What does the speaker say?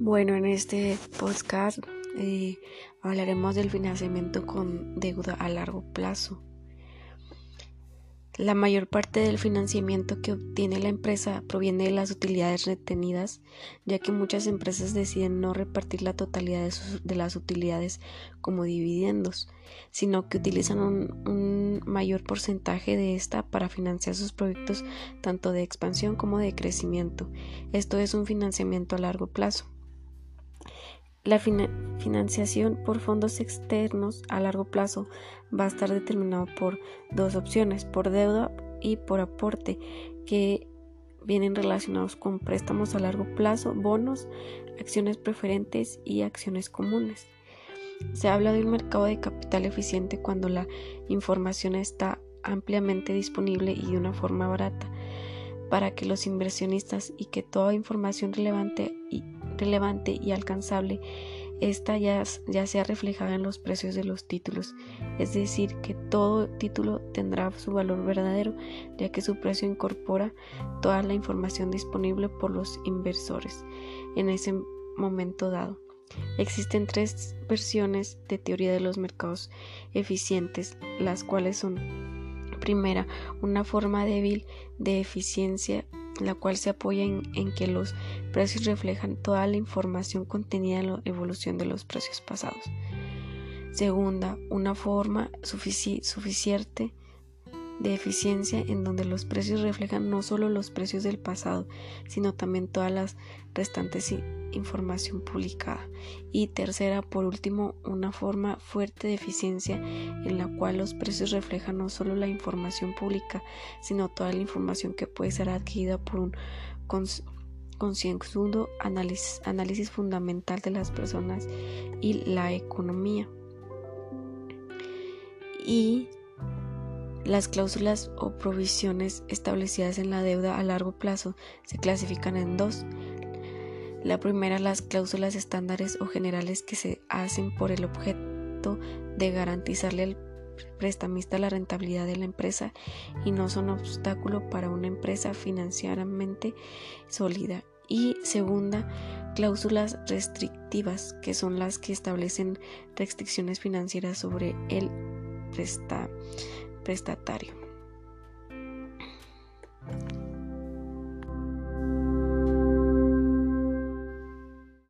Bueno, en este podcast eh, hablaremos del financiamiento con deuda a largo plazo. La mayor parte del financiamiento que obtiene la empresa proviene de las utilidades retenidas, ya que muchas empresas deciden no repartir la totalidad de, las utilidades como dividendos, sino que utilizan un, mayor porcentaje de esta para financiar sus proyectos tanto de expansión como de crecimiento. Esto es un financiamiento a largo plazo. La financiación por fondos externos a largo plazo va a estar determinado por dos opciones, por deuda y por aporte, que vienen relacionados con préstamos a largo plazo, bonos, acciones preferentes y acciones comunes. Se habla de un mercado de capital eficiente cuando la información está ampliamente disponible y de una forma barata para que los inversionistas y que toda información relevante y relevante y alcanzable, esta ya, ya sea reflejada en los precios de los títulos, es decir, que todo título tendrá su valor verdadero, ya que su precio incorpora toda la información disponible por los inversores en ese momento dado. Existen tres versiones de teoría de los mercados eficientes, las cuales son primera, una forma débil de eficiencia la cual se apoya en, que los precios reflejan toda la información contenida en la evolución de los precios pasados. Segunda, una forma suficiente de eficiencia en donde los precios reflejan no solo los precios del pasado, sino también todas las restantes información publicada. Y tercera, por último, una forma fuerte de eficiencia en la cual los precios reflejan no solo la información pública, sino toda la información que puede ser adquirida por un concienzudo análisis, análisis fundamental de las personas y la economía. Y las cláusulas o provisiones establecidas en la deuda a largo plazo se clasifican en dos. La primera, las cláusulas estándares o generales que se hacen por el objeto de garantizarle al prestamista la rentabilidad de la empresa y no son obstáculo para una empresa financieramente sólida. Y segunda, cláusulas restrictivas, que son las que establecen restricciones financieras sobre el presta prestatario.